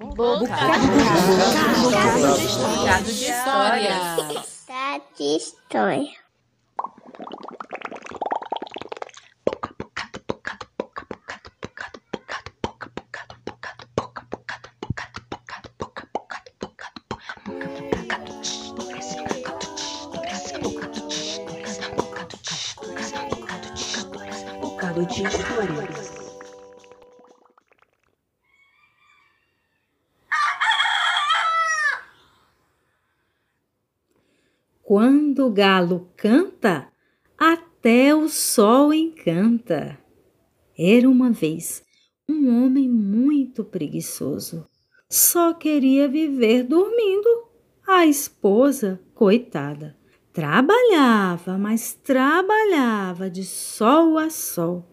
Bocado, de história. Bocado de história. Bocado de história. Quando o galo canta, até o sol encanta. Era uma vez um homem muito preguiçoso. Só queria viver dormindo. A esposa, coitada, trabalhava, mas trabalhava de sol a sol.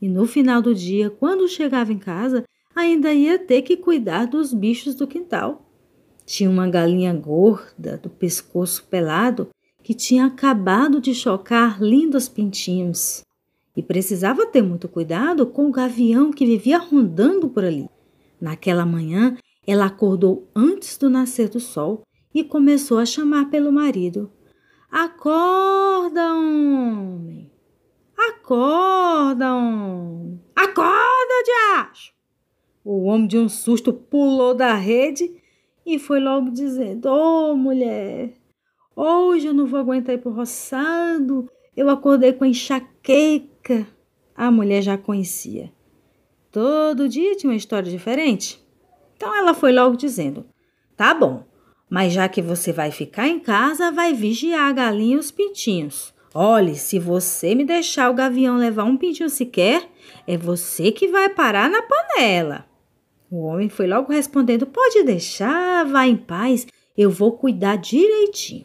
E no final do dia, quando chegava em casa, ainda ia ter que cuidar dos bichos do quintal. Tinha uma galinha gorda, do pescoço pelado, que tinha acabado de chocar lindos pintinhos. E precisava ter muito cuidado com o gavião que vivia rondando por ali. Naquela manhã, ela acordou antes do nascer do sol e começou a chamar pelo marido. Acorda, homem! Acorda, homem! Acorda, diacho! O homem de um susto pulou da rede e foi logo dizendo: Ô oh, mulher, hoje eu não vou aguentar ir pro roçado, eu acordei com enxaqueca. A mulher já conhecia. Todo dia tinha uma história diferente. Então ela foi logo dizendo: Tá bom, mas já que você vai ficar em casa, vai vigiar a galinha e os pintinhos. Olhe, se você me deixar o gavião levar um pintinho sequer, é você que vai parar na panela. O homem foi logo respondendo: Pode deixar, vá em paz, eu vou cuidar direitinho.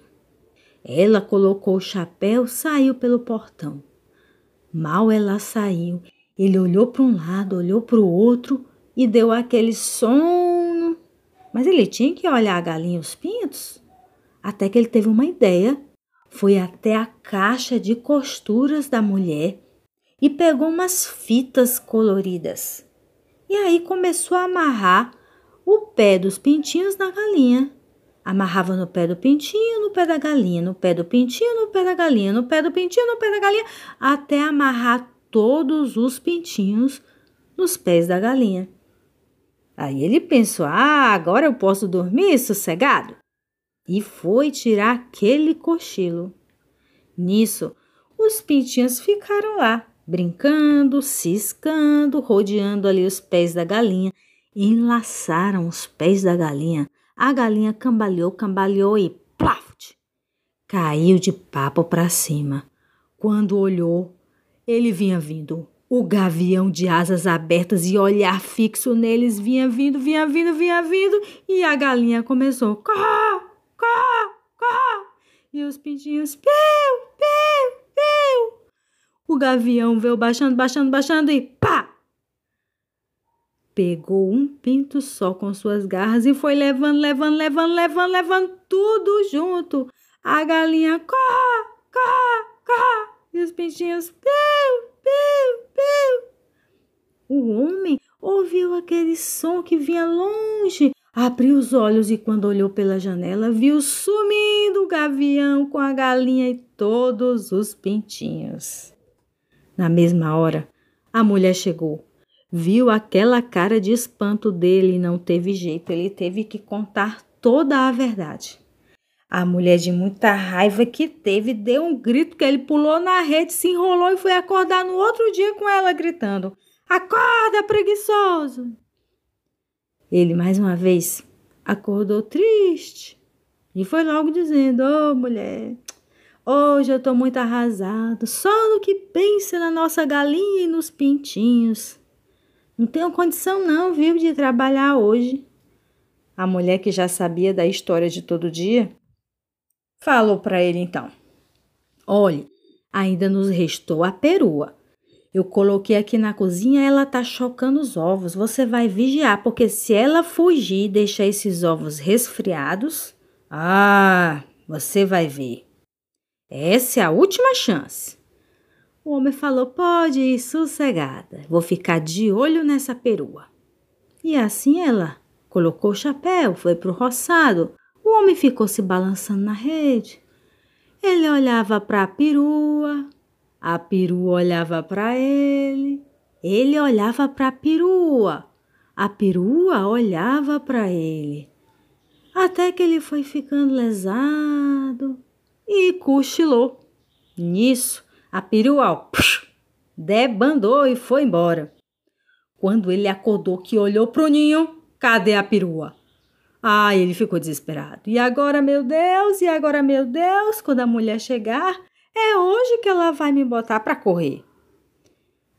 Ela colocou o chapéu, saiu pelo portão. Mal ela saiu, ele olhou para um lado, olhou para o outro e deu aquele sono. Mas ele tinha que olhar a galinha e os pintos. Até que ele teve uma ideia. Foi até a caixa de costuras da mulher e pegou umas fitas coloridas e aí começou a amarrar o pé dos pintinhos na galinha. Amarrava no pé do pintinho, no pé da galinha, no pé do pintinho, no pé da galinha, no pé do pintinho, no pé da galinha, até amarrar todos os pintinhos nos pés da galinha. Aí ele pensou: ah, agora eu posso dormir sossegado? E foi tirar aquele cochilo. Nisso, os pintinhos ficaram lá, brincando, ciscando, rodeando ali os pés da galinha. Enlaçaram os pés da galinha. A galinha cambaleou, cambaleou e plaft! Caiu de papo para cima. Quando olhou, ele vinha vindo. O gavião de asas abertas e olhar fixo neles vinha vindo, vinha vindo, vinha vindo. E a galinha começou: cá, cá, cá. E os pintinhos: piu, gavião veio baixando, baixando, baixando e pá! Pegou um pinto só com suas garras e foi levando, levando, levando, levando, levando tudo junto. A galinha cá, cá, cá. E os pintinhos piu, piu, piu. O homem ouviu aquele som que vinha longe, abriu os olhos e, quando olhou pela janela, viu sumindo o gavião com a galinha e todos os pintinhos. Na mesma hora, a mulher chegou. Viu aquela cara de espanto dele e não teve jeito, ele teve que contar toda a verdade. A mulher, de muita raiva que teve, deu um grito que ele pulou na rede, se enrolou e foi acordar no outro dia com ela gritando: Acorda, preguiçoso! Ele, mais uma vez, acordou triste e foi logo dizendo: Ô oh, mulher, Hoje eu tô muito arrasado, só no que pensa na nossa galinha e nos pintinhos. Não tenho condição não, viu, de trabalhar hoje. A mulher que já sabia da história de todo dia falou para ele então: Olhe, ainda nos restou a perua. Eu coloquei aqui na cozinha, ela tá chocando os ovos. Você vai vigiar, porque se ela fugir e deixar esses ovos resfriados, ah, você vai ver. Essa é a última chance. O homem falou: Pode ir sossegada, vou ficar de olho nessa perua. E assim ela colocou o chapéu, foi para o roçado. O homem ficou se balançando na rede. Ele olhava para a perua, a perua olhava para ele, ele olhava para a perua, a perua olhava para ele. Até que ele foi ficando lesado e cochilou. Nisso, a perua psh, debandou e foi embora. Quando ele acordou que olhou pro ninho, cadê a perua? Ah, ele ficou desesperado. E agora, meu Deus? E agora, meu Deus? Quando a mulher chegar, é hoje que ela vai me botar para correr.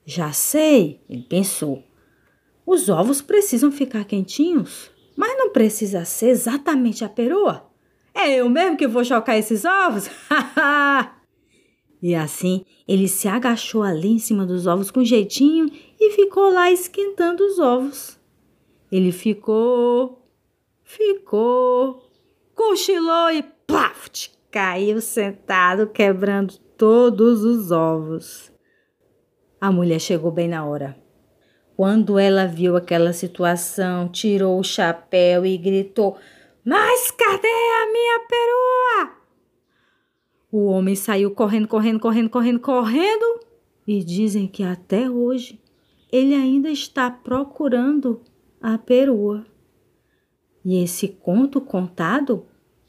Já sei, ele pensou. Os ovos precisam ficar quentinhos, mas não precisa ser exatamente a perua. É eu mesmo que vou chocar esses ovos? e assim ele se agachou ali em cima dos ovos com jeitinho e ficou lá esquentando os ovos. Ele ficou, ficou, cochilou e plaft, caiu sentado, quebrando todos os ovos. A mulher chegou bem na hora. Quando ela viu aquela situação, tirou o chapéu e gritou: Mas cadê a minha perua? O homem saiu correndo, correndo, correndo, correndo, correndo e dizem que até hoje ele ainda está procurando a perua. E esse conto contado,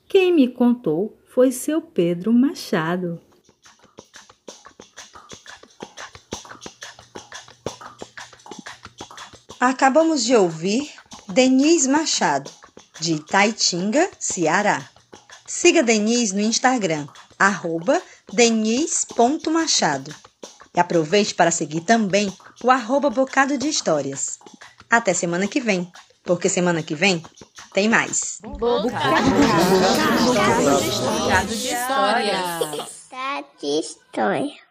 quem me contou foi seu Pedro Machado. Acabamos de ouvir Denise Machado, de Itaitinga, Ceará. Siga Denise no Instagram, arroba denise.machado. E aproveite para seguir também o arroba Bocado de Histórias. Até semana que vem, porque semana que vem tem mais. Bocado, de história. Bocado de história.